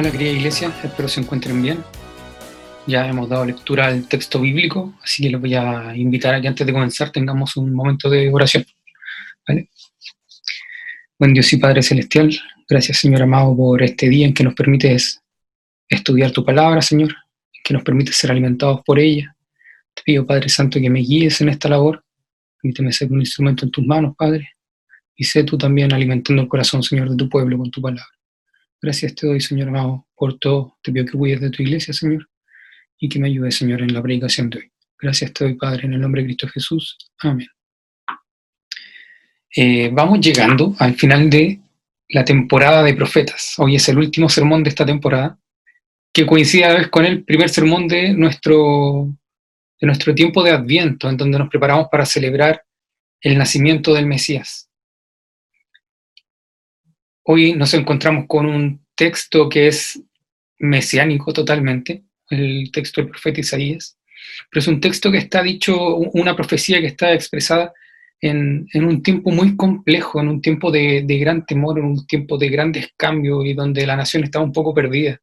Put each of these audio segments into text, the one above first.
Hola querida iglesia, espero se encuentren bien. Ya hemos dado lectura al texto bíblico, así que les voy a invitar a que antes de comenzar tengamos un momento de oración. Buen Dios y Padre Celestial, gracias Señor amado por este día en que nos permites estudiar tu palabra, Señor, en que nos permites ser alimentados por ella. Te pido, Padre Santo, que me guíes en esta labor. Permíteme ser un instrumento en tus manos, Padre. Y sé tú también alimentando el corazón, Señor, de tu pueblo con tu palabra. Gracias te doy, Señor amado, por todo. Te pido que cuides de tu iglesia, Señor, y que me ayudes, Señor, en la predicación de hoy. Gracias te doy, Padre, en el nombre de Cristo Jesús. Amén. Eh, vamos llegando al final de la temporada de profetas. Hoy es el último sermón de esta temporada, que coincide a vez con el primer sermón de nuestro, de nuestro tiempo de Adviento, en donde nos preparamos para celebrar el nacimiento del Mesías. Hoy nos encontramos con un texto que es mesiánico totalmente, el texto del profeta Isaías, pero es un texto que está dicho, una profecía que está expresada en, un tiempo muy complejo, en un tiempo de, gran temor, en un tiempo de grandes cambios y donde la nación estaba un poco perdida.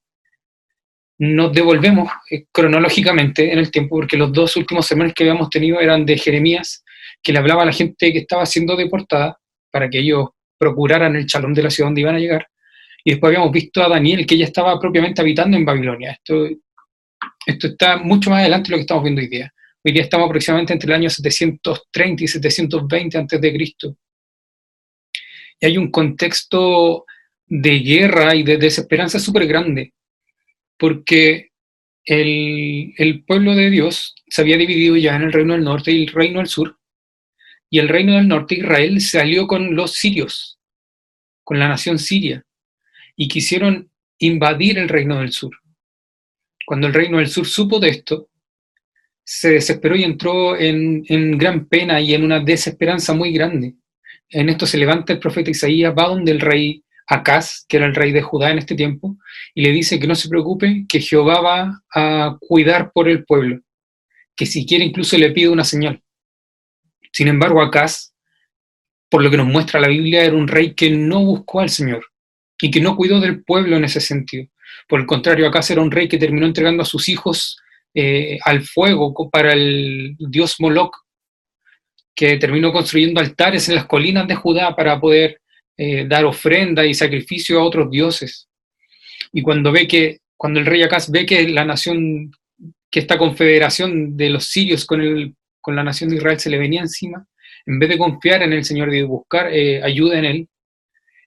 Nos devolvemos eh, cronológicamente en el tiempo, porque los dos últimos semanas que habíamos tenido eran de Jeremías, que le hablaba a la gente que estaba siendo deportada para que ellos procuraran el chalón de la ciudad donde iban a llegar. Y después habíamos visto a Daniel, que ya estaba propiamente habitando en Babilonia. Esto, esto está mucho más adelante de lo que estamos viendo hoy día. Hoy día estamos aproximadamente entre el año 730 y 720 antes de Cristo. Y hay un contexto de guerra y de desesperanza súper grande, porque el, el, pueblo de Dios se había dividido ya en el reino del norte y el reino del sur, y el reino del norte, Israel, salió con los sirios, con la nación siria, y quisieron invadir el reino del sur. Cuando el reino del sur supo de esto, se desesperó y entró en, gran pena y en una desesperanza muy grande. En esto se levanta el profeta Isaías, va donde el rey Acaz, que era el rey de Judá en este tiempo, y le dice que no se preocupe, que Jehová va a cuidar por el pueblo, que si quiere incluso le pide una señal. Sin embargo, Acaz, por lo que nos muestra la Biblia, era un rey que no buscó al Señor y que no cuidó del pueblo en ese sentido. Por el contrario, Acaz era un rey que terminó entregando a sus hijos eh, al fuego para el dios Moloch, que terminó construyendo altares en las colinas de Judá para poder eh, dar ofrenda y sacrificio a otros dioses. Y cuando ve que, cuando el rey Acaz ve que la nación, que esta confederación de los sirios con el con la nación de Israel se le venía encima, en vez de confiar en el Señor y buscar eh, ayuda en Él,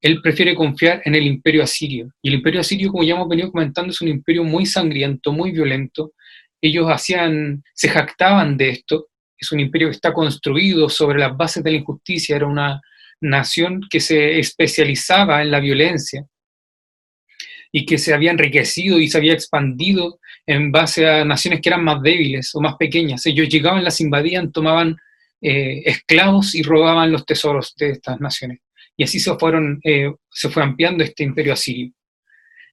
él prefiere confiar en el imperio asirio. Y el imperio asirio, como ya hemos venido comentando, es un imperio muy sangriento, muy violento. Ellos hacían, se jactaban de esto. Es un imperio que está construido sobre las bases de la injusticia. Era una nación que se especializaba en la violencia y que se había enriquecido y se había expandido en base a naciones que eran más débiles o más pequeñas. Ellos llegaban, las invadían, tomaban eh, esclavos y robaban los tesoros de estas naciones. Y así se, fueron, eh, se fue ampliando este imperio asirio.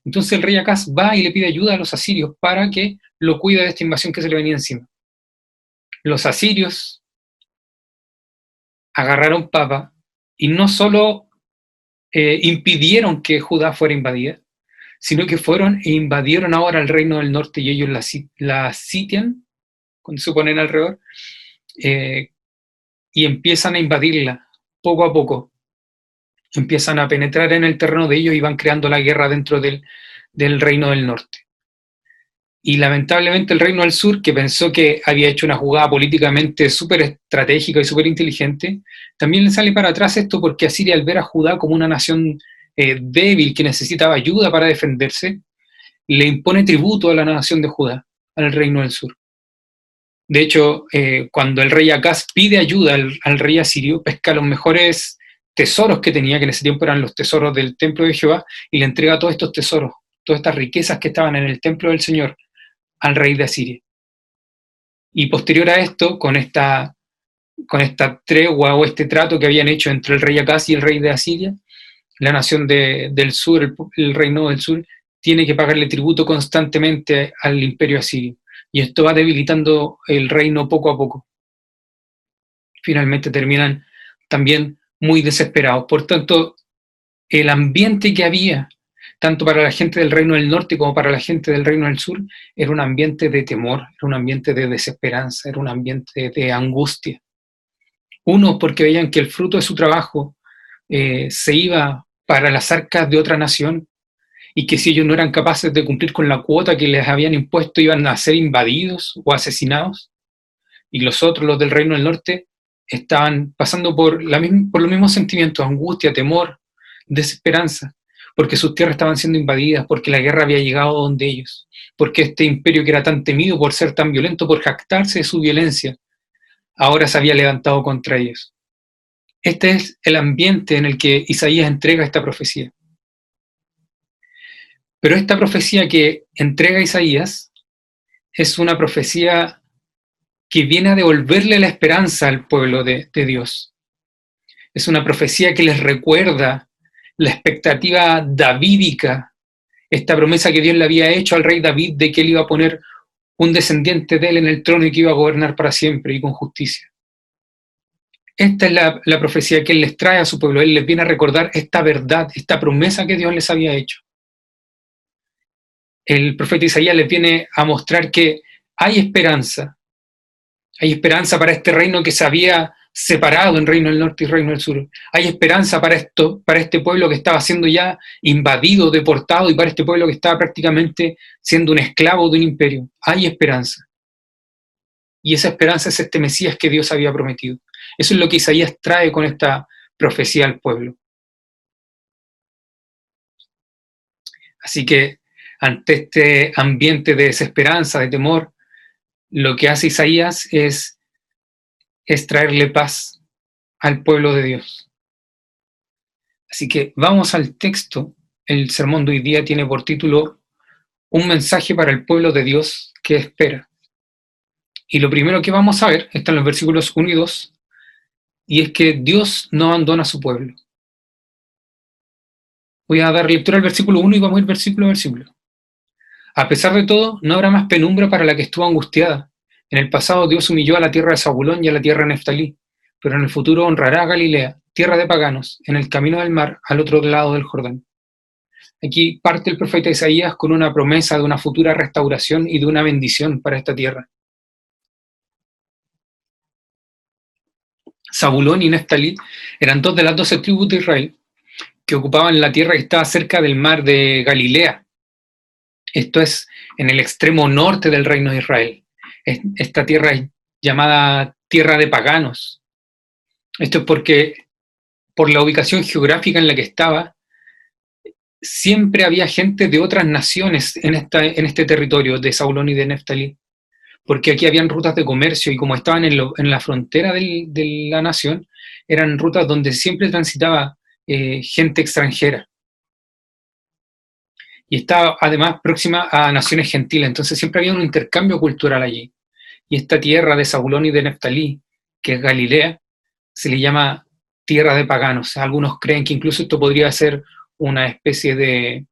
Entonces el rey Acaz va y le pide ayuda a los asirios para que lo cuide de esta invasión que se le venía encima. Los asirios agarraron papa y no solo eh, impidieron que Judá fuera invadida, sino que fueron e invadieron ahora el reino del norte y ellos la, sitian, cuando se ponen alrededor, eh, y empiezan a invadirla poco a poco. Empiezan a penetrar en el terreno de ellos y van creando la guerra dentro del, del reino del norte. Y lamentablemente el reino del sur, que pensó que había hecho una jugada políticamente súper estratégica y súper inteligente, también le sale para atrás esto porque Asiria al ver a Judá como una nación eh, débil que necesitaba ayuda para defenderse, le impone tributo a la nación de Judá, al reino del sur. De hecho, eh, cuando el rey Acaz pide ayuda al, rey asirio, pesca los mejores tesoros que tenía, que en ese tiempo eran los tesoros del templo de Jehová, y le entrega todos estos tesoros, todas estas riquezas que estaban en el templo del Señor al rey de Asiria. Y posterior a esto, con esta, con esta tregua o este trato que habían hecho entre el rey Acaz y el rey de Asiria, la nación del sur, el, reino del sur, tiene que pagarle tributo constantemente al imperio asirio. Y esto va debilitando el reino poco a poco. Finalmente terminan también muy desesperados. Por tanto, el ambiente que había tanto para la gente del reino del norte como para la gente del reino del sur, era un ambiente de temor, era un ambiente de desesperanza, era un ambiente de angustia. Uno, porque veían que el fruto de su trabajo eh, se iba para las arcas de otra nación y que si ellos no eran capaces de cumplir con la cuota que les habían impuesto, iban a ser invadidos o asesinados. Y los otros, los del reino del norte, estaban pasando por, la por los mismos sentimientos, angustia, temor, desesperanza porque sus tierras estaban siendo invadidas, porque la guerra había llegado donde ellos, porque este imperio que era tan temido por ser tan violento, por jactarse de su violencia, ahora se había levantado contra ellos. Este es el ambiente en el que Isaías entrega esta profecía. Pero esta profecía que entrega Isaías es una profecía que viene a devolverle la esperanza al pueblo de, Dios. Es una profecía que les recuerda la expectativa davídica, esta promesa que Dios le había hecho al rey David de que él iba a poner un descendiente de él en el trono y que iba a gobernar para siempre y con justicia. Esta es la, profecía que Él les trae a su pueblo. Él les viene a recordar esta verdad, esta promesa que Dios les había hecho. El profeta Isaías les viene a mostrar que hay esperanza. Hay esperanza para este reino que se había separado en Reino del Norte y Reino del Sur. Hay esperanza para, esto, para este pueblo que estaba siendo ya invadido, deportado, y para este pueblo que estaba prácticamente siendo un esclavo de un imperio. Hay esperanza. Y esa esperanza es este Mesías que Dios había prometido. Eso es lo que Isaías trae con esta profecía al pueblo. Así que ante este ambiente de desesperanza, de temor, lo que hace Isaías es es traerle paz al pueblo de Dios. Así que vamos al texto. El sermón de hoy día tiene por título Un mensaje para el pueblo de Dios que espera. Y lo primero que vamos a ver está en los versículos 1 y 2, y es que Dios no abandona a su pueblo. Voy a dar lectura al versículo 1 y vamos a ir versículo a versículo. A pesar de todo, no habrá más penumbra para la que estuvo angustiada, en el pasado Dios humilló a la tierra de Zabulón y a la tierra de Neftalí, pero en el futuro honrará a Galilea, tierra de paganos, en el camino del mar, al otro lado del Jordán. Aquí parte el profeta Isaías con una promesa de una futura restauración y de una bendición para esta tierra. Zabulón y Neftalí eran dos de las doce tribus de Israel que ocupaban la tierra que estaba cerca del mar de Galilea. Esto es en el extremo norte del reino de Israel esta tierra es llamada tierra de paganos. Esto es porque por la ubicación geográfica en la que estaba, siempre había gente de otras naciones en, esta, en este territorio de Saulón y de Neftalí, porque aquí habían rutas de comercio y como estaban en, la frontera de la nación, eran rutas donde siempre transitaba eh, gente extranjera. Y estaba además próxima a naciones gentiles, entonces siempre había un intercambio cultural allí. Y esta tierra de Zabulón y de Neftalí, que es Galilea, se le llama tierra de paganos. Algunos creen que incluso esto podría ser una especie de,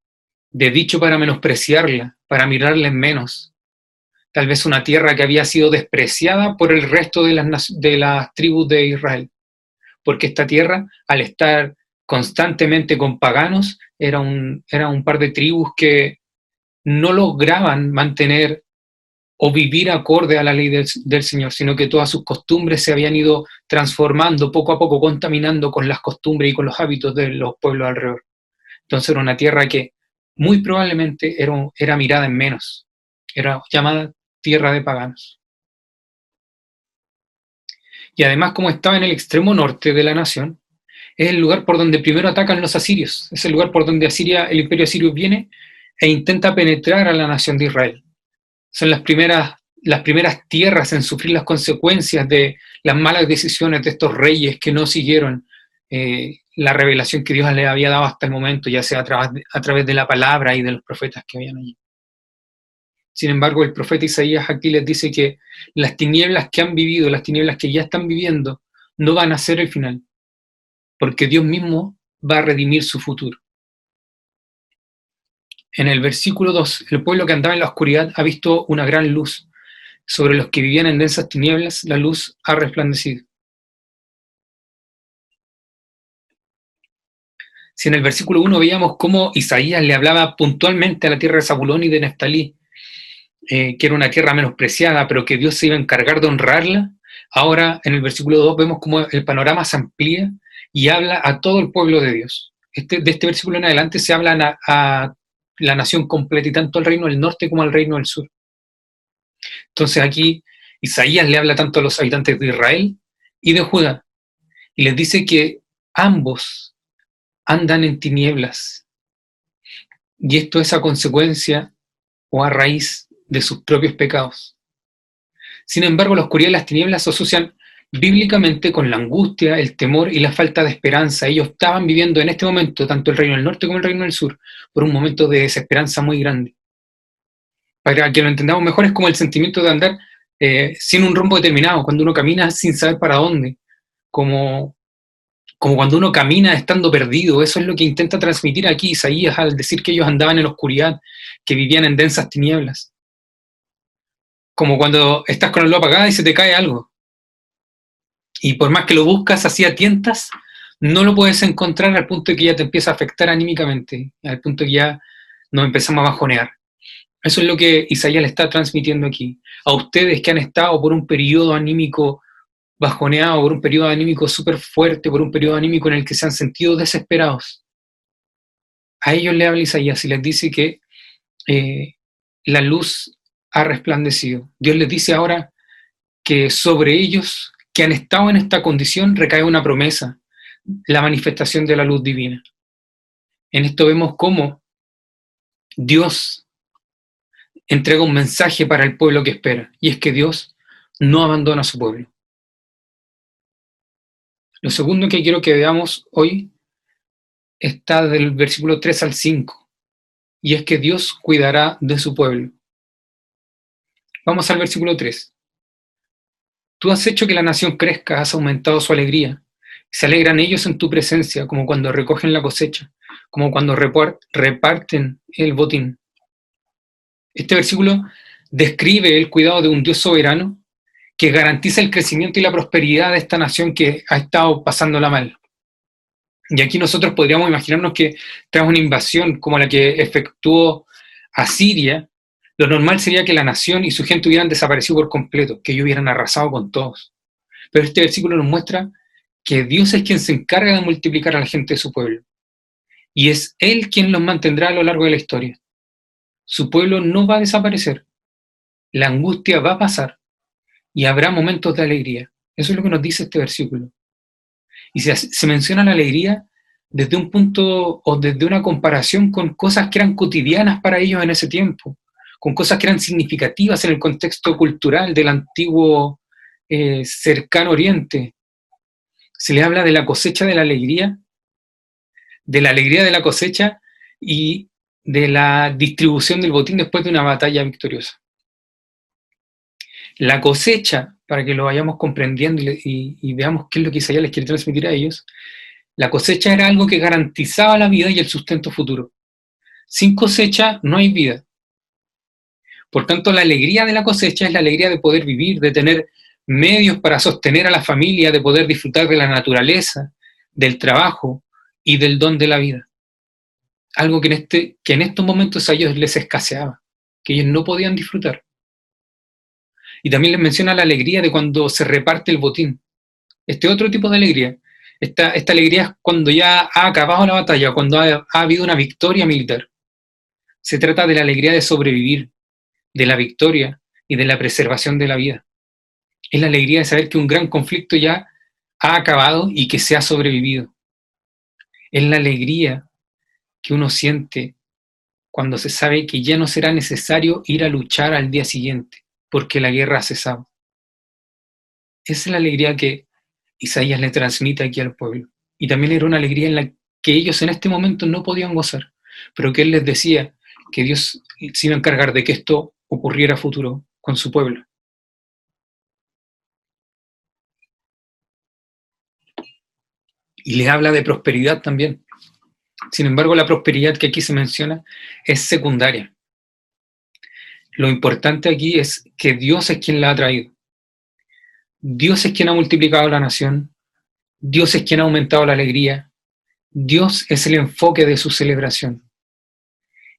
dicho para menospreciarla, para mirarla en menos. Tal vez una tierra que había sido despreciada por el resto de las, de las tribus de Israel. Porque esta tierra, al estar constantemente con paganos, era un, era un par de tribus que no lograban mantener o vivir acorde a la ley del, Señor, sino que todas sus costumbres se habían ido transformando poco a poco, contaminando con las costumbres y con los hábitos de los pueblos alrededor. Entonces era una tierra que muy probablemente era, era mirada en menos, era llamada tierra de paganos. Y además, como estaba en el extremo norte de la nación, es el lugar por donde primero atacan los asirios, es el lugar por donde Asiria, el imperio asirio viene e intenta penetrar a la nación de Israel son las primeras, las primeras tierras en sufrir las consecuencias de las malas decisiones de estos reyes que no siguieron eh, la revelación que Dios les había dado hasta el momento, ya sea a través, a través de la palabra y de los profetas que habían allí. Sin embargo, el profeta Isaías aquí les dice que las tinieblas que han vivido, las tinieblas que ya están viviendo, no van a ser el final, porque Dios mismo va a redimir su futuro. En el versículo 2, el pueblo que andaba en la oscuridad ha visto una gran luz. Sobre los que vivían en densas tinieblas, la luz ha resplandecido. Si en el versículo 1 veíamos cómo Isaías le hablaba puntualmente a la tierra de Zabulón y de Neftalí, eh, que era una tierra menospreciada, pero que Dios se iba a encargar de honrarla, ahora en el versículo 2 vemos cómo el panorama se amplía y habla a todo el pueblo de Dios. Este, de este versículo en adelante se habla a, la nación completa, y tanto al reino del norte como al reino del sur. Entonces aquí Isaías le habla tanto a los habitantes de Israel y de Judá, y les dice que ambos andan en tinieblas. Y esto es a consecuencia o a raíz de sus propios pecados. Sin embargo, la oscuridad y las tinieblas se asocian bíblicamente con la angustia, el temor y la falta de esperanza. Ellos estaban viviendo en este momento, tanto el reino del norte como el reino del sur, por un momento de desesperanza muy grande. Para que lo entendamos mejor, es como el sentimiento de andar eh, sin un rumbo determinado, cuando uno camina sin saber para dónde, como, como cuando uno camina estando perdido. Eso es lo que intenta transmitir aquí Isaías al decir que ellos andaban en la oscuridad, que vivían en densas tinieblas. Como cuando estás con el luz apagada y se te cae algo. Y por más que lo buscas así a tientas, no lo puedes encontrar al punto de que ya te empieza a afectar anímicamente, al punto de que ya nos empezamos a bajonear. Eso es lo que Isaías le está transmitiendo aquí. A ustedes que han estado por un periodo anímico bajoneado, por un periodo anímico súper fuerte, por un periodo anímico en el que se han sentido desesperados. A ellos le habla Isaías y les dice que eh, la luz ha resplandecido. Dios les dice ahora que sobre ellos que han estado en esta condición recae una promesa, la manifestación de la luz divina. En esto vemos cómo Dios entrega un mensaje para el pueblo que espera, y es que Dios no abandona a su pueblo. Lo segundo que quiero que veamos hoy está del versículo 3 al 5, y es que Dios cuidará de su pueblo. Vamos al versículo 3. Tú has hecho que la nación crezca, has aumentado su alegría. Se alegran ellos en tu presencia, como cuando recogen la cosecha, como cuando reparten el botín. Este versículo describe el cuidado de un Dios soberano que garantiza el crecimiento y la prosperidad de esta nación que ha estado pasándola mal. Y aquí nosotros podríamos imaginarnos que tras una invasión como la que efectuó Asiria, lo normal sería que la nación y su gente hubieran desaparecido por completo, que ellos hubieran arrasado con todos. Pero este versículo nos muestra que Dios es quien se encarga de multiplicar a la gente de su pueblo. Y es Él quien los mantendrá a lo largo de la historia. Su pueblo no va a desaparecer. La angustia va a pasar y habrá momentos de alegría. Eso es lo que nos dice este versículo. Y se, se menciona la alegría desde un punto o desde una comparación con cosas que eran cotidianas para ellos en ese tiempo con cosas que eran significativas en el contexto cultural del antiguo eh, cercano oriente. Se le habla de la cosecha de la alegría, de la alegría de la cosecha y de la distribución del botín después de una batalla victoriosa. La cosecha, para que lo vayamos comprendiendo y, y veamos qué es lo que Isaías les quiere transmitir a ellos, la cosecha era algo que garantizaba la vida y el sustento futuro. Sin cosecha no hay vida. Por tanto, la alegría de la cosecha es la alegría de poder vivir, de tener medios para sostener a la familia, de poder disfrutar de la naturaleza, del trabajo y del don de la vida. Algo que en, este, que en estos momentos a ellos les escaseaba, que ellos no podían disfrutar. Y también les menciona la alegría de cuando se reparte el botín. Este otro tipo de alegría. Esta, esta alegría es cuando ya ha acabado la batalla, cuando ha habido una victoria militar. Se trata de la alegría de sobrevivir, de la victoria y de la preservación de la vida. Es la alegría de saber que un gran conflicto ya ha acabado y que se ha sobrevivido. Es la alegría que uno siente cuando se sabe que ya no será necesario ir a luchar al día siguiente, porque la guerra ha cesado. Esa es la alegría que Isaías le transmite aquí al pueblo. Y también era una alegría en la que ellos en este momento no podían gozar, pero que él les decía que Dios se iba a encargar de que esto ocurriera a futuro con su pueblo. Y les habla de prosperidad también. Sin embargo, la prosperidad que aquí se menciona es secundaria. Lo importante aquí es que Dios es quien la ha traído. Dios es quien ha multiplicado la nación. Dios es quien ha aumentado la alegría. Dios es el enfoque de su celebración.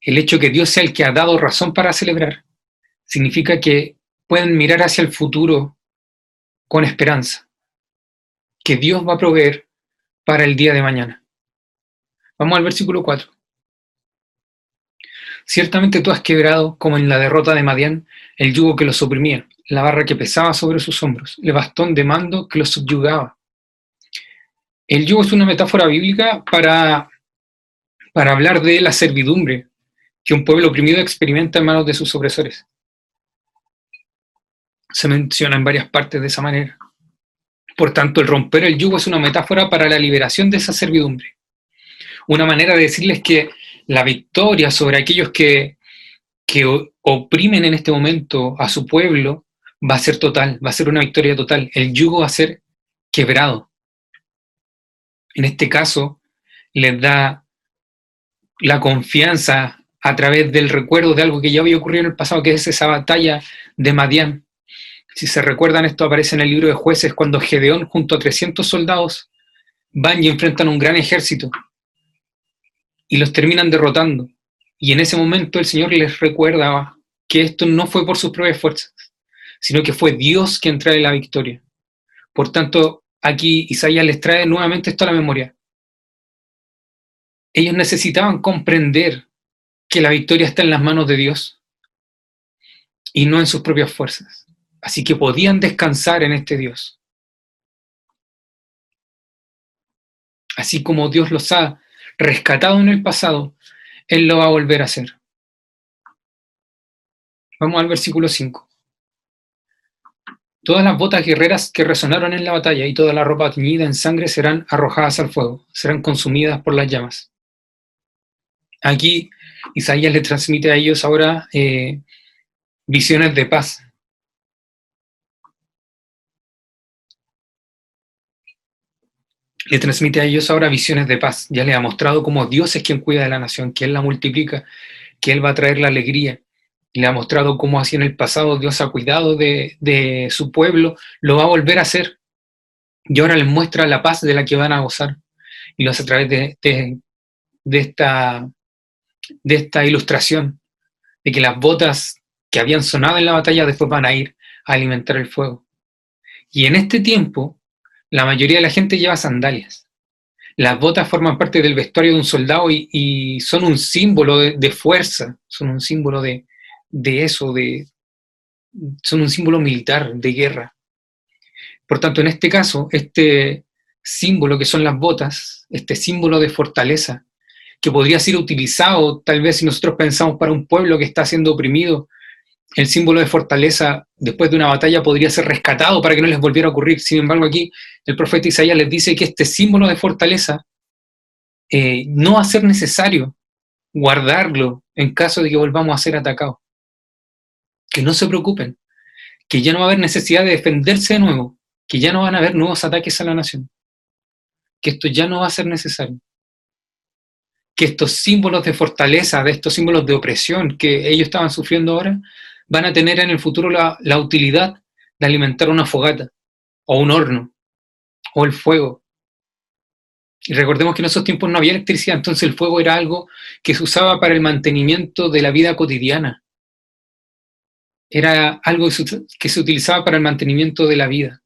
El hecho que Dios sea el que ha dado razón para celebrar significa que pueden mirar hacia el futuro con esperanza, que Dios va a proveer para el día de mañana. Vamos al versículo 4. Ciertamente tú has quebrado, como en la derrota de Madián, el yugo que los oprimía, la barra que pesaba sobre sus hombros, el bastón de mando que los subyugaba. El yugo es una metáfora bíblica para, para hablar de la servidumbre que un pueblo oprimido experimenta en manos de sus opresores. Se menciona en varias partes de esa manera. Por tanto, el romper el yugo es una metáfora para la liberación de esa servidumbre. Una manera de decirles que la victoria sobre aquellos que, que oprimen en este momento a su pueblo va a ser total, va a ser una victoria total. El yugo va a ser quebrado. En este caso, les da la confianza a través del recuerdo de algo que ya había ocurrido en el pasado, que es esa batalla de Madián. Si se recuerdan, esto aparece en el libro de jueces, cuando Gedeón junto a 300 soldados van y enfrentan un gran ejército y los terminan derrotando. Y en ese momento el Señor les recuerda que esto no fue por sus propias fuerzas, sino que fue Dios quien trae la victoria. Por tanto, aquí Isaías les trae nuevamente esto a la memoria. Ellos necesitaban comprender que la victoria está en las manos de Dios y no en sus propias fuerzas. Así que podían descansar en este Dios. Así como Dios los ha rescatado en el pasado, Él lo va a volver a hacer. Vamos al versículo 5. Todas las botas guerreras que resonaron en la batalla y toda la ropa teñida en sangre serán arrojadas al fuego, serán consumidas por las llamas. Aquí Isaías le transmite a ellos ahora eh, visiones de paz. Le transmite a ellos ahora visiones de paz. Ya le ha mostrado cómo Dios es quien cuida de la nación, que Él la multiplica, que Él va a traer la alegría. Le ha mostrado cómo así en el pasado Dios ha cuidado de, su pueblo, lo va a volver a hacer. Y ahora les muestra la paz de la que van a gozar. Y lo hace a través de, de esta de esta ilustración, de que las botas que habían sonado en la batalla después van a ir a alimentar el fuego. Y en este tiempo, la mayoría de la gente lleva sandalias. Las botas forman parte del vestuario de un soldado y, son un símbolo de, fuerza, son un símbolo de, de eso, de, son un símbolo militar, de guerra. Por tanto, en este caso, este símbolo que son las botas, este símbolo de fortaleza, que podría ser utilizado tal vez si nosotros pensamos para un pueblo que está siendo oprimido. El símbolo de fortaleza después de una batalla podría ser rescatado para que no les volviera a ocurrir. Sin embargo, aquí el profeta Isaías les dice que este símbolo de fortaleza eh, no va a ser necesario guardarlo en caso de que volvamos a ser atacados. Que no se preocupen, que ya no va a haber necesidad de defenderse de nuevo, que ya no van a haber nuevos ataques a la nación, que esto ya no va a ser necesario que estos símbolos de fortaleza, de estos símbolos de opresión que ellos estaban sufriendo ahora, van a tener en el futuro la, utilidad de alimentar una fogata, o un horno, o el fuego. Y recordemos que en esos tiempos no había electricidad, entonces el fuego era algo que se usaba para el mantenimiento de la vida cotidiana. Era algo que se utilizaba para el mantenimiento de la vida.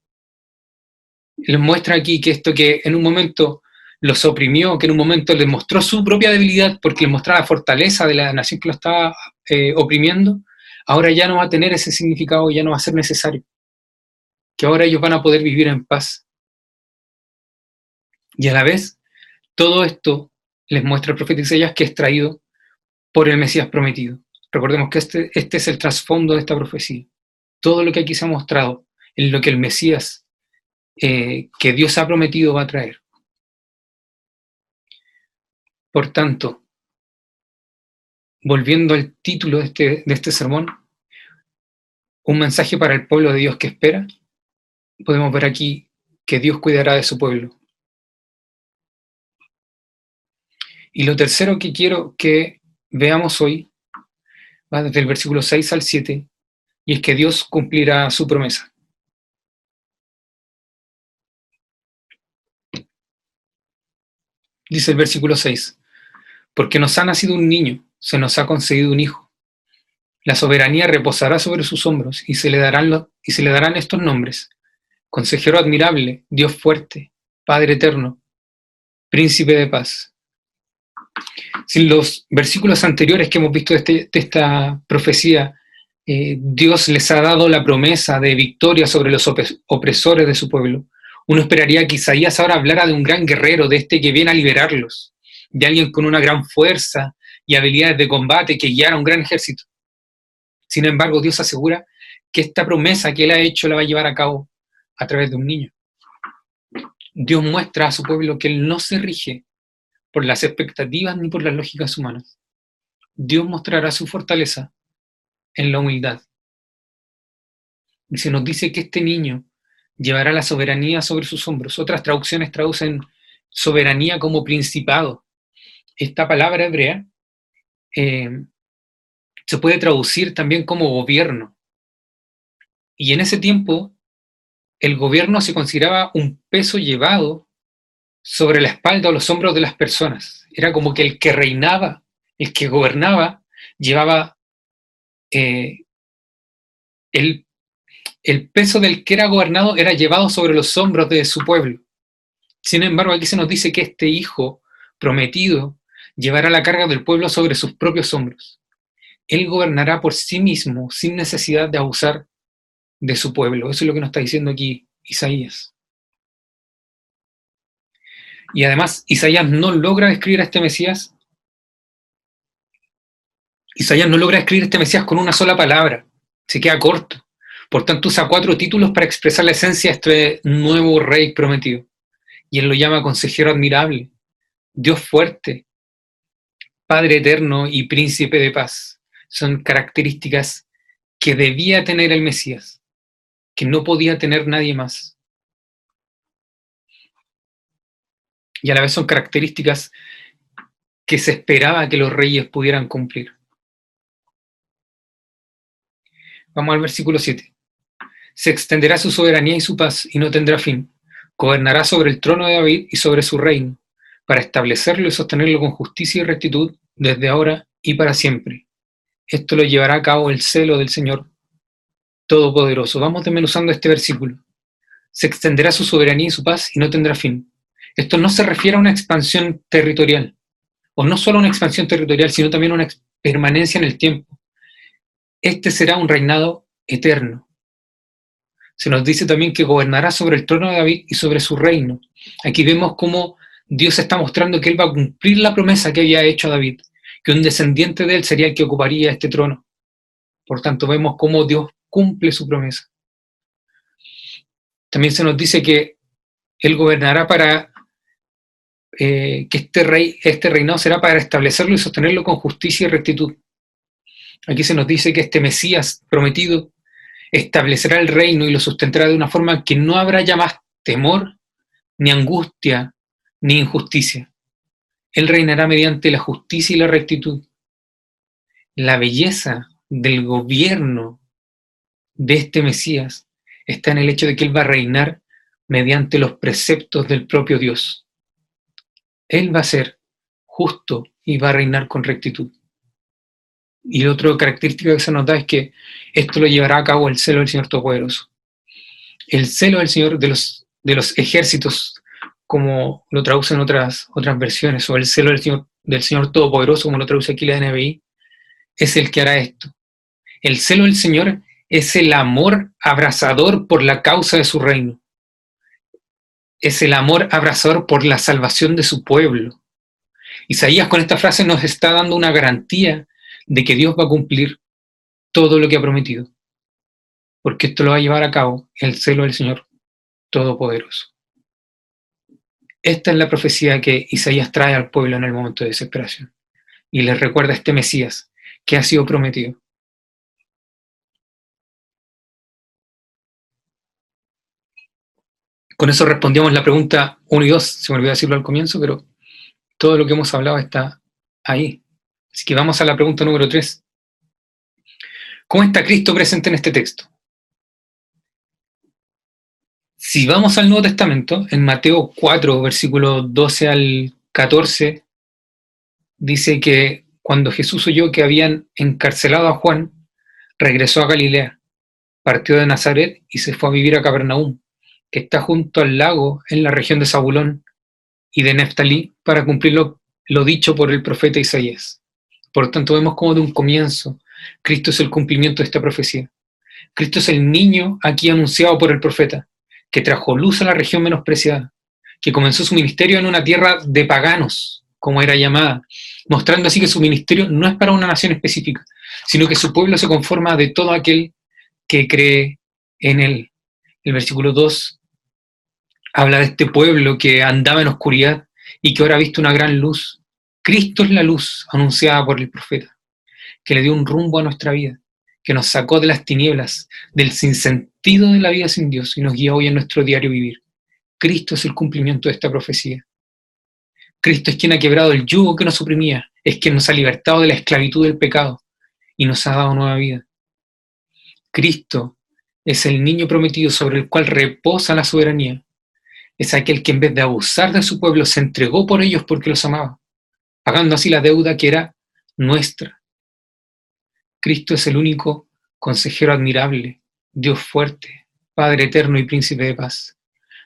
Les muestra aquí que esto que en un momento los oprimió, que en un momento les mostró su propia debilidad porque les mostraba la fortaleza de la nación que lo estaba eh, oprimiendo, ahora ya no va a tener ese significado, ya no va a ser necesario. Que ahora ellos van a poder vivir en paz. Y a la vez, todo esto les muestra el profeta Isaías que es traído por el Mesías prometido. Recordemos que este, este es el trasfondo de esta profecía. Todo lo que aquí se ha mostrado es lo que el Mesías eh, que Dios ha prometido va a traer. Por tanto, volviendo al título de este, de este sermón, un mensaje para el pueblo de Dios que espera, podemos ver aquí que Dios cuidará de su pueblo. Y lo tercero que quiero que veamos hoy va desde el versículo 6 al 7, y es que Dios cumplirá su promesa. Dice el versículo 6, porque nos ha nacido un niño, se nos ha concedido un hijo. La soberanía reposará sobre sus hombros y se le darán, y se le darán estos nombres. Consejero admirable, Dios fuerte, Padre eterno, Príncipe de paz. Si los versículos anteriores que hemos visto de, este, esta profecía, eh, Dios les ha dado la promesa de victoria sobre los opresores de su pueblo, uno esperaría que Isaías ahora hablara de un gran guerrero, de este que viene a liberarlos, de alguien con una gran fuerza y habilidades de combate que guiara un gran ejército. Sin embargo, Dios asegura que esta promesa que Él ha hecho la va a llevar a cabo a través de un niño. Dios muestra a su pueblo que Él no se rige por las expectativas ni por las lógicas humanas. Dios mostrará su fortaleza en la humildad. Y se nos dice que este niño llevará la soberanía sobre sus hombros. Otras traducciones traducen soberanía como principado. Esta palabra hebrea eh, se puede traducir también como gobierno. Y en ese tiempo, el gobierno se consideraba un peso llevado sobre la espalda o los hombros de las personas. Era como que el que reinaba, el que gobernaba, llevaba eh, el el peso del que era gobernado era llevado sobre los hombros de su pueblo. Sin embargo, aquí se nos dice que este hijo prometido llevará la carga del pueblo sobre sus propios hombros. Él gobernará por sí mismo sin necesidad de abusar de su pueblo. Eso es lo que nos está diciendo aquí Isaías. Y además, Isaías no logra describir a este Mesías. Isaías no logra escribir a este Mesías con una sola palabra. Se queda corto. Por tanto, usa cuatro títulos para expresar la esencia de este nuevo rey prometido. Y él lo llama consejero admirable, Dios fuerte, Padre eterno y príncipe de paz. Son características que debía tener el Mesías, que no podía tener nadie más. Y a la vez son características que se esperaba que los reyes pudieran cumplir. Vamos al versículo 7 se extenderá su soberanía y su paz y no tendrá fin. Gobernará sobre el trono de David y sobre su reino, para establecerlo y sostenerlo con justicia y rectitud desde ahora y para siempre. Esto lo llevará a cabo el celo del Señor Todopoderoso. Vamos desmenuzando este versículo. Se extenderá su soberanía y su paz y no tendrá fin. Esto no se refiere a una expansión territorial, o no solo una expansión territorial, sino también una permanencia en el tiempo. Este será un reinado eterno, se nos dice también que gobernará sobre el trono de David y sobre su reino. Aquí vemos cómo Dios está mostrando que Él va a cumplir la promesa que había hecho a David, que un descendiente de Él sería el que ocuparía este trono. Por tanto, vemos cómo Dios cumple su promesa. También se nos dice que Él gobernará para eh, que este, rey, este reinado será para establecerlo y sostenerlo con justicia y rectitud. Aquí se nos dice que este Mesías prometido establecerá el reino y lo sustentará de una forma que no habrá ya más temor, ni angustia, ni injusticia. Él reinará mediante la justicia y la rectitud. La belleza del gobierno de este Mesías está en el hecho de que Él va a reinar mediante los preceptos del propio Dios. Él va a ser justo y va a reinar con rectitud. Y otra característica que se nos da es que esto lo llevará a cabo el celo del Señor Todopoderoso. El celo del Señor de los, de los ejércitos, como lo traducen otras, otras versiones, o el celo del Señor, Todopoderoso, como lo traduce aquí la NBI, es el que hará esto. El celo del Señor es el amor abrazador por la causa de su reino. Es el amor abrazador por la salvación de su pueblo. Isaías con esta frase nos está dando una garantía de que Dios va a cumplir todo lo que ha prometido, porque esto lo va a llevar a cabo el celo del Señor Todopoderoso. Esta es la profecía que Isaías trae al pueblo en el momento de desesperación y les recuerda a este Mesías que ha sido prometido. Con eso respondíamos la pregunta 1 y 2, se me olvidó decirlo al comienzo, pero todo lo que hemos hablado está ahí. Así que vamos a la pregunta número 3. ¿Cómo está Cristo presente en este texto? Si vamos al Nuevo Testamento, en Mateo 4, versículo 12 al 14 dice que cuando Jesús oyó que habían encarcelado a Juan, regresó a Galilea, partió de Nazaret y se fue a vivir a Capernaum, que está junto al lago en la región de Zabulón y de Neftalí, para cumplir lo, lo dicho por el profeta Isaías. Por tanto, vemos como de un comienzo Cristo es el cumplimiento de esta profecía. Cristo es el niño aquí anunciado por el profeta, que trajo luz a la región menospreciada, que comenzó su ministerio en una tierra de paganos, como era llamada, mostrando así que su ministerio no es para una nación específica, sino que su pueblo se conforma de todo aquel que cree en él. El versículo 2 habla de este pueblo que andaba en oscuridad y que ahora ha visto una gran luz. Cristo es la luz anunciada por el profeta, que le dio un rumbo a nuestra vida, que nos sacó de las tinieblas, del sinsentido de la vida sin Dios y nos guía hoy en nuestro diario vivir. Cristo es el cumplimiento de esta profecía. Cristo es quien ha quebrado el yugo que nos oprimía, es quien nos ha libertado de la esclavitud del pecado y nos ha dado nueva vida. Cristo es el niño prometido sobre el cual reposa la soberanía. Es aquel que en vez de abusar de su pueblo se entregó por ellos porque los amaba, pagando así la deuda que era nuestra. Cristo es el único consejero admirable, Dios fuerte, Padre eterno y príncipe de paz.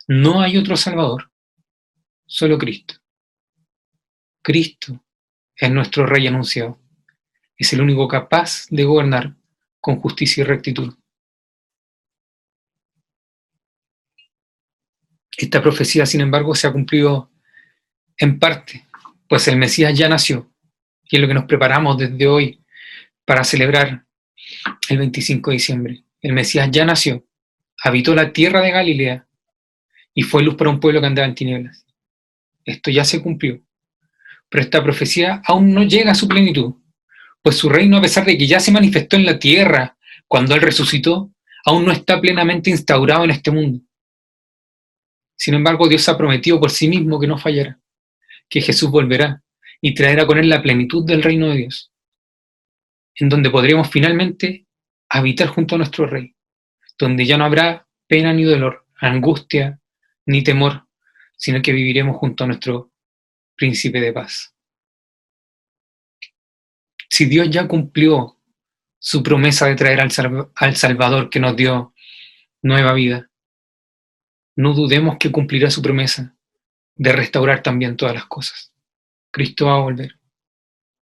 No hay otro Salvador, solo Cristo. Cristo es nuestro Rey anunciado. Es el único capaz de gobernar con justicia y rectitud. Esta profecía, sin embargo, se ha cumplido en parte, pues el Mesías ya nació y es lo que nos preparamos desde hoy para celebrar el 25 de diciembre. El Mesías ya nació, habitó la tierra de Galilea y fue luz para un pueblo que andaba en tinieblas. Esto ya se cumplió pero esta profecía aún no llega a su plenitud, pues su reino, a pesar de que ya se manifestó en la tierra cuando Él resucitó, aún no está plenamente instaurado en este mundo. Sin embargo, Dios ha prometido por sí mismo que no fallará, que Jesús volverá y traerá con Él la plenitud del reino de Dios, en donde podremos finalmente habitar junto a nuestro Rey, donde ya no habrá pena ni dolor, angustia ni temor, sino que viviremos junto a nuestro príncipe de paz. Si Dios ya cumplió su promesa de traer al, Salvador que nos dio nueva vida, no dudemos que cumplirá su promesa de restaurar también todas las cosas. Cristo va a volver.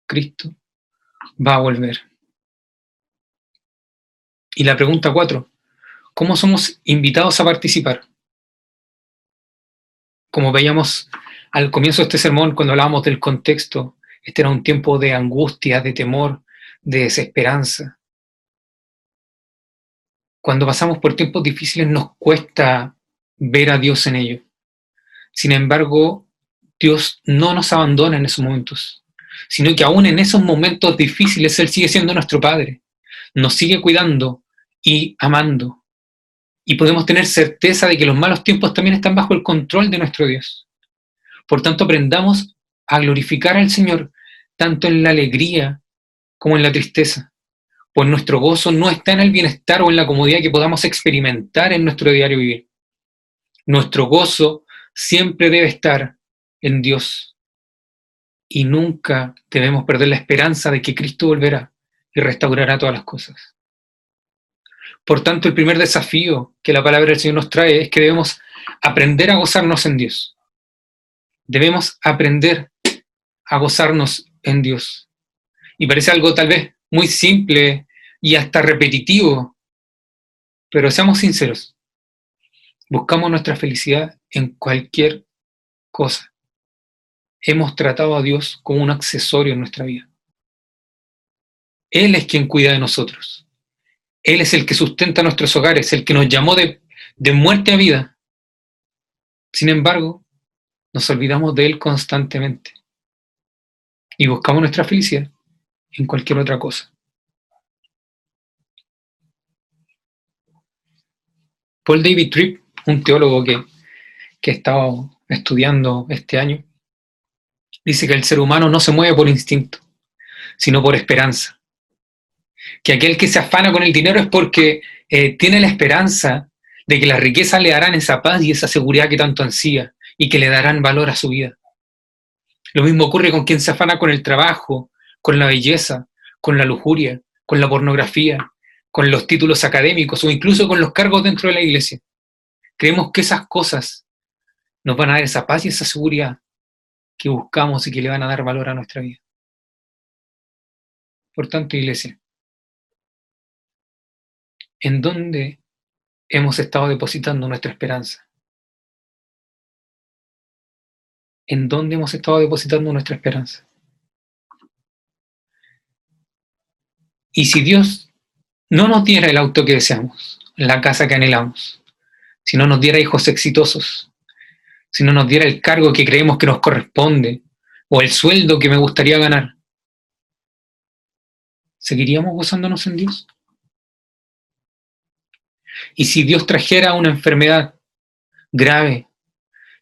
Cristo va a volver. Y la pregunta cuatro, ¿cómo somos invitados a participar? Como veíamos al comienzo de este sermón, cuando hablábamos del contexto, este era un tiempo de angustia, de temor, de desesperanza. Cuando pasamos por tiempos difíciles nos cuesta ver a Dios en ello. Sin embargo, Dios no nos abandona en esos momentos, sino que aún en esos momentos difíciles Él sigue siendo nuestro Padre, nos sigue cuidando y amando. Y podemos tener certeza de que los malos tiempos también están bajo el control de nuestro Dios. Por tanto, aprendamos a glorificar al Señor tanto en la alegría como en la tristeza, pues nuestro gozo no está en el bienestar o en la comodidad que podamos experimentar en nuestro diario vivir. Nuestro gozo siempre debe estar en Dios y nunca debemos perder la esperanza de que Cristo volverá y restaurará todas las cosas. Por tanto, el primer desafío que la palabra del Señor nos trae es que debemos aprender a gozarnos en Dios debemos aprender a gozarnos en Dios. Y parece algo tal vez muy simple y hasta repetitivo, pero seamos sinceros. Buscamos nuestra felicidad en cualquier cosa. Hemos tratado a Dios como un accesorio en nuestra vida. Él es quien cuida de nosotros. Él es el que sustenta nuestros hogares, el que nos llamó de, de muerte a vida. Sin embargo, nos olvidamos de Él constantemente y buscamos nuestra felicidad en cualquier otra cosa. Paul David Tripp, un teólogo que, que he estado estudiando este año, dice que el ser humano no se mueve por instinto, sino por esperanza. Que aquel que se afana con el dinero es porque eh, tiene la esperanza de que la riqueza le darán esa paz y esa seguridad que tanto ansía y que le darán valor a su vida. Lo mismo ocurre con quien se afana con el trabajo, con la belleza, con la lujuria, con la pornografía, con los títulos académicos o incluso con los cargos dentro de la iglesia. Creemos que esas cosas nos van a dar esa paz y esa seguridad que buscamos y que le van a dar valor a nuestra vida. Por tanto, iglesia, ¿en dónde hemos estado depositando nuestra esperanza? ¿En dónde hemos estado depositando nuestra esperanza? Y si Dios no nos diera el auto que deseamos, la casa que anhelamos, si no nos diera hijos exitosos, si no nos diera el cargo que creemos que nos corresponde o el sueldo que me gustaría ganar, ¿seguiríamos gozándonos en Dios? Y si Dios trajera una enfermedad grave,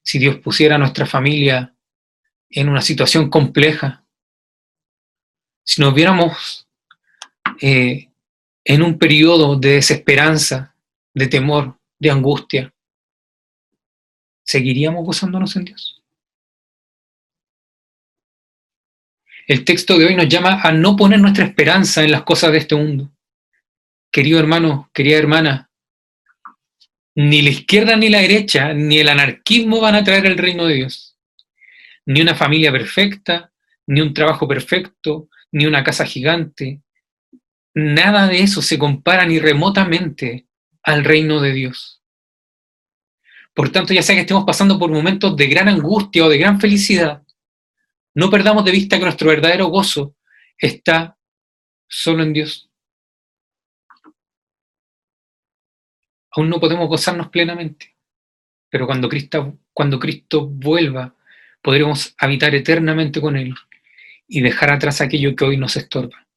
si Dios pusiera a nuestra familia en una situación compleja, si nos viéramos eh, en un periodo de desesperanza, de temor, de angustia, ¿seguiríamos gozándonos en Dios? El texto de hoy nos llama a no poner nuestra esperanza en las cosas de este mundo. Querido hermano, querida hermana, ni la izquierda ni la derecha, ni el anarquismo van a traer el reino de Dios. Ni una familia perfecta, ni un trabajo perfecto, ni una casa gigante. Nada de eso se compara ni remotamente al reino de Dios. Por tanto, ya sea que estemos pasando por momentos de gran angustia o de gran felicidad, no perdamos de vista que nuestro verdadero gozo está solo en Dios. Aún no podemos gozarnos plenamente, pero cuando Cristo, cuando Cristo vuelva, podremos habitar eternamente con Él y dejar atrás aquello que hoy nos estorba.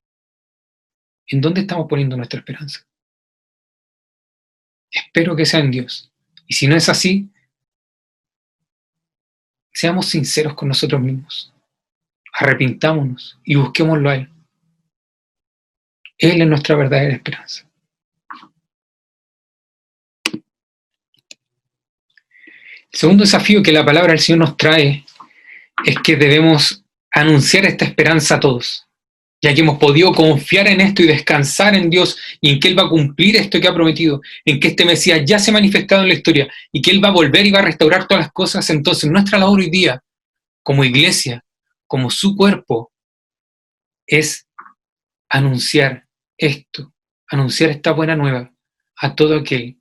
¿En dónde estamos poniendo nuestra esperanza? Espero que sea en Dios y si no es así, seamos sinceros con nosotros mismos. Arrepintámonos y busquémoslo a Él. Él es nuestra verdadera esperanza. El segundo desafío que la palabra del Señor nos trae es que debemos anunciar esta esperanza a todos ya que hemos podido confiar en esto y descansar en Dios y en que Él va a cumplir esto que ha prometido, en que este Mesías ya se ha manifestado en la historia y que Él va a volver y va a restaurar todas las cosas, entonces nuestra labor hoy día, como iglesia, como su cuerpo, es anunciar esto, anunciar esta buena nueva a todo aquel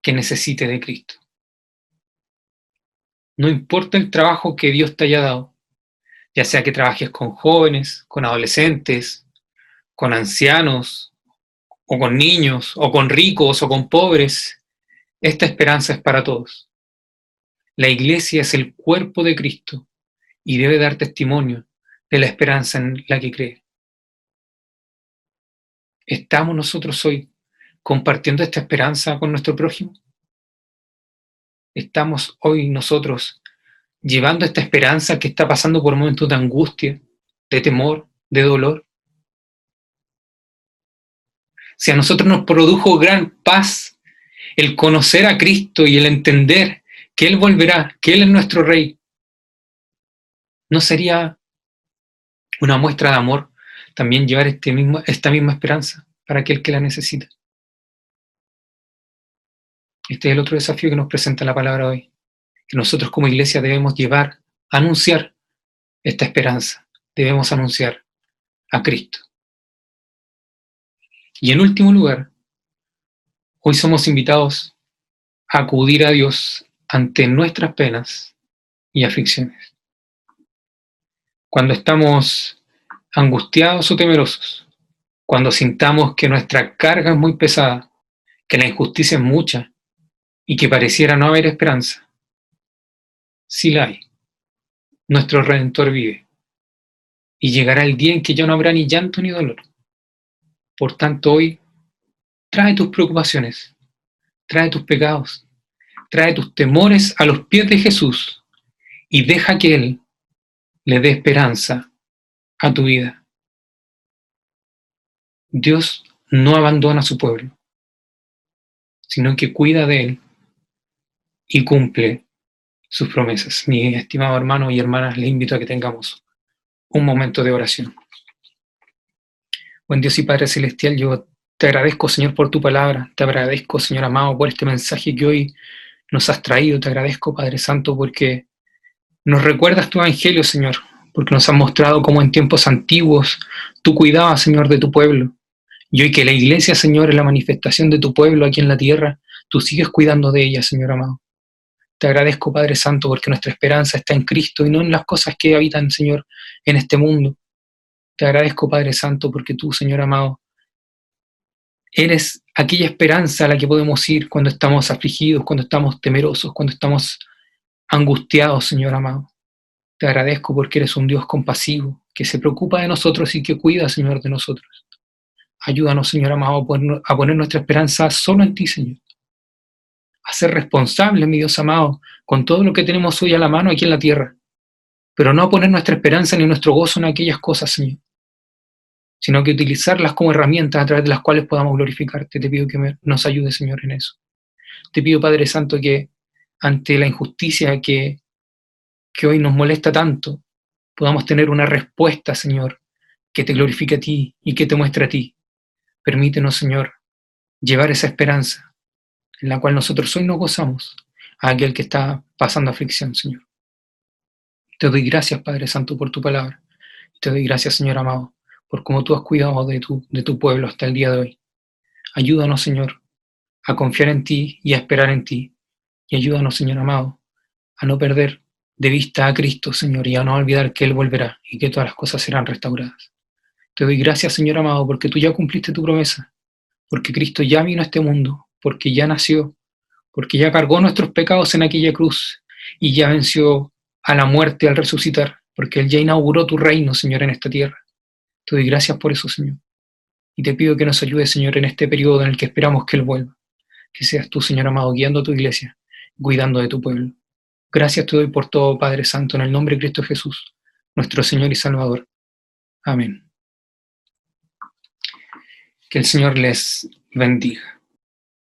que necesite de Cristo. No importa el trabajo que Dios te haya dado, ya sea que trabajes con jóvenes, con adolescentes, con ancianos, o con niños, o con ricos, o con pobres, esta esperanza es para todos. La iglesia es el cuerpo de Cristo y debe dar testimonio de la esperanza en la que cree. ¿Estamos nosotros hoy compartiendo esta esperanza con nuestro prójimo? ¿Estamos hoy nosotros llevando esta esperanza que está pasando por momentos de angustia, de temor, de dolor. Si a nosotros nos produjo gran paz el conocer a Cristo y el entender que Él volverá, que Él es nuestro Rey, ¿no sería una muestra de amor también llevar este mismo, esta misma esperanza para aquel que la necesita? Este es el otro desafío que nos presenta la palabra hoy nosotros como iglesia debemos llevar, anunciar esta esperanza, debemos anunciar a Cristo. Y en último lugar, hoy somos invitados a acudir a Dios ante nuestras penas y aflicciones. Cuando estamos angustiados o temerosos, cuando sintamos que nuestra carga es muy pesada, que la injusticia es mucha y que pareciera no haber esperanza, sí la hay. Nuestro Redentor vive. Y llegará el día en que ya no habrá ni llanto ni dolor. Por tanto, hoy, trae tus preocupaciones, trae tus pecados, trae tus temores a los pies de Jesús y deja que Él le dé esperanza a tu vida. Dios no abandona a su pueblo, sino que cuida de Él y cumple sus promesas. Mi estimado hermano y hermanas, les invito a que tengamos un momento de oración. Buen Dios y Padre Celestial, yo te agradezco, Señor, por tu palabra. Te agradezco, Señor amado, por este mensaje que hoy nos has traído. Te agradezco, Padre Santo, porque nos recuerdas tu evangelio, Señor, porque nos has mostrado cómo en tiempos antiguos tú cuidabas, Señor, de tu pueblo. Y hoy que la iglesia, Señor, es la manifestación de tu pueblo aquí en la tierra, tú sigues cuidando de ella, Señor amado. Te agradezco, Padre Santo, porque nuestra esperanza está en Cristo y no en las cosas que habitan, Señor, en este mundo. Te agradezco, Padre Santo, porque tú, Señor amado, eres aquella esperanza a la que podemos ir cuando estamos afligidos, cuando estamos temerosos, cuando estamos angustiados, Señor amado. Te agradezco porque eres un Dios compasivo, que se preocupa de nosotros y que cuida, Señor, de nosotros. Ayúdanos, Señor amado, a poner nuestra esperanza solo en ti, Señor a ser responsables, mi Dios amado, con todo lo que tenemos hoy a la mano aquí en la tierra, pero no a poner nuestra esperanza ni nuestro gozo en aquellas cosas, Señor, sino que utilizarlas como herramientas a través de las cuales podamos glorificarte. Te pido que nos ayude, Señor, en eso. Te pido, Padre Santo, que ante la injusticia que, que hoy nos molesta tanto, podamos tener una respuesta, Señor, que te glorifique a ti y que te muestre a ti. Permítenos, Señor, llevar esa esperanza en la cual nosotros hoy nos gozamos, a aquel que está pasando aflicción, Señor. Te doy gracias, Padre Santo, por tu palabra. Te doy gracias, Señor amado, por cómo tú has cuidado de tu, de tu pueblo hasta el día de hoy. Ayúdanos, Señor, a confiar en ti y a esperar en ti. Y ayúdanos, Señor amado, a no perder de vista a Cristo, Señor, y a no olvidar que Él volverá y que todas las cosas serán restauradas. Te doy gracias, Señor amado, porque tú ya cumpliste tu promesa, porque Cristo ya vino a este mundo porque ya nació, porque ya cargó nuestros pecados en aquella cruz y ya venció a la muerte al resucitar, porque Él ya inauguró tu reino, Señor, en esta tierra. Te doy gracias por eso, Señor. Y te pido que nos ayudes, Señor, en este periodo en el que esperamos que Él vuelva. Que seas tú, Señor amado, guiando a tu iglesia, cuidando de tu pueblo. Gracias te doy por todo, Padre Santo, en el nombre de Cristo Jesús, nuestro Señor y Salvador. Amén. Que el Señor les bendiga.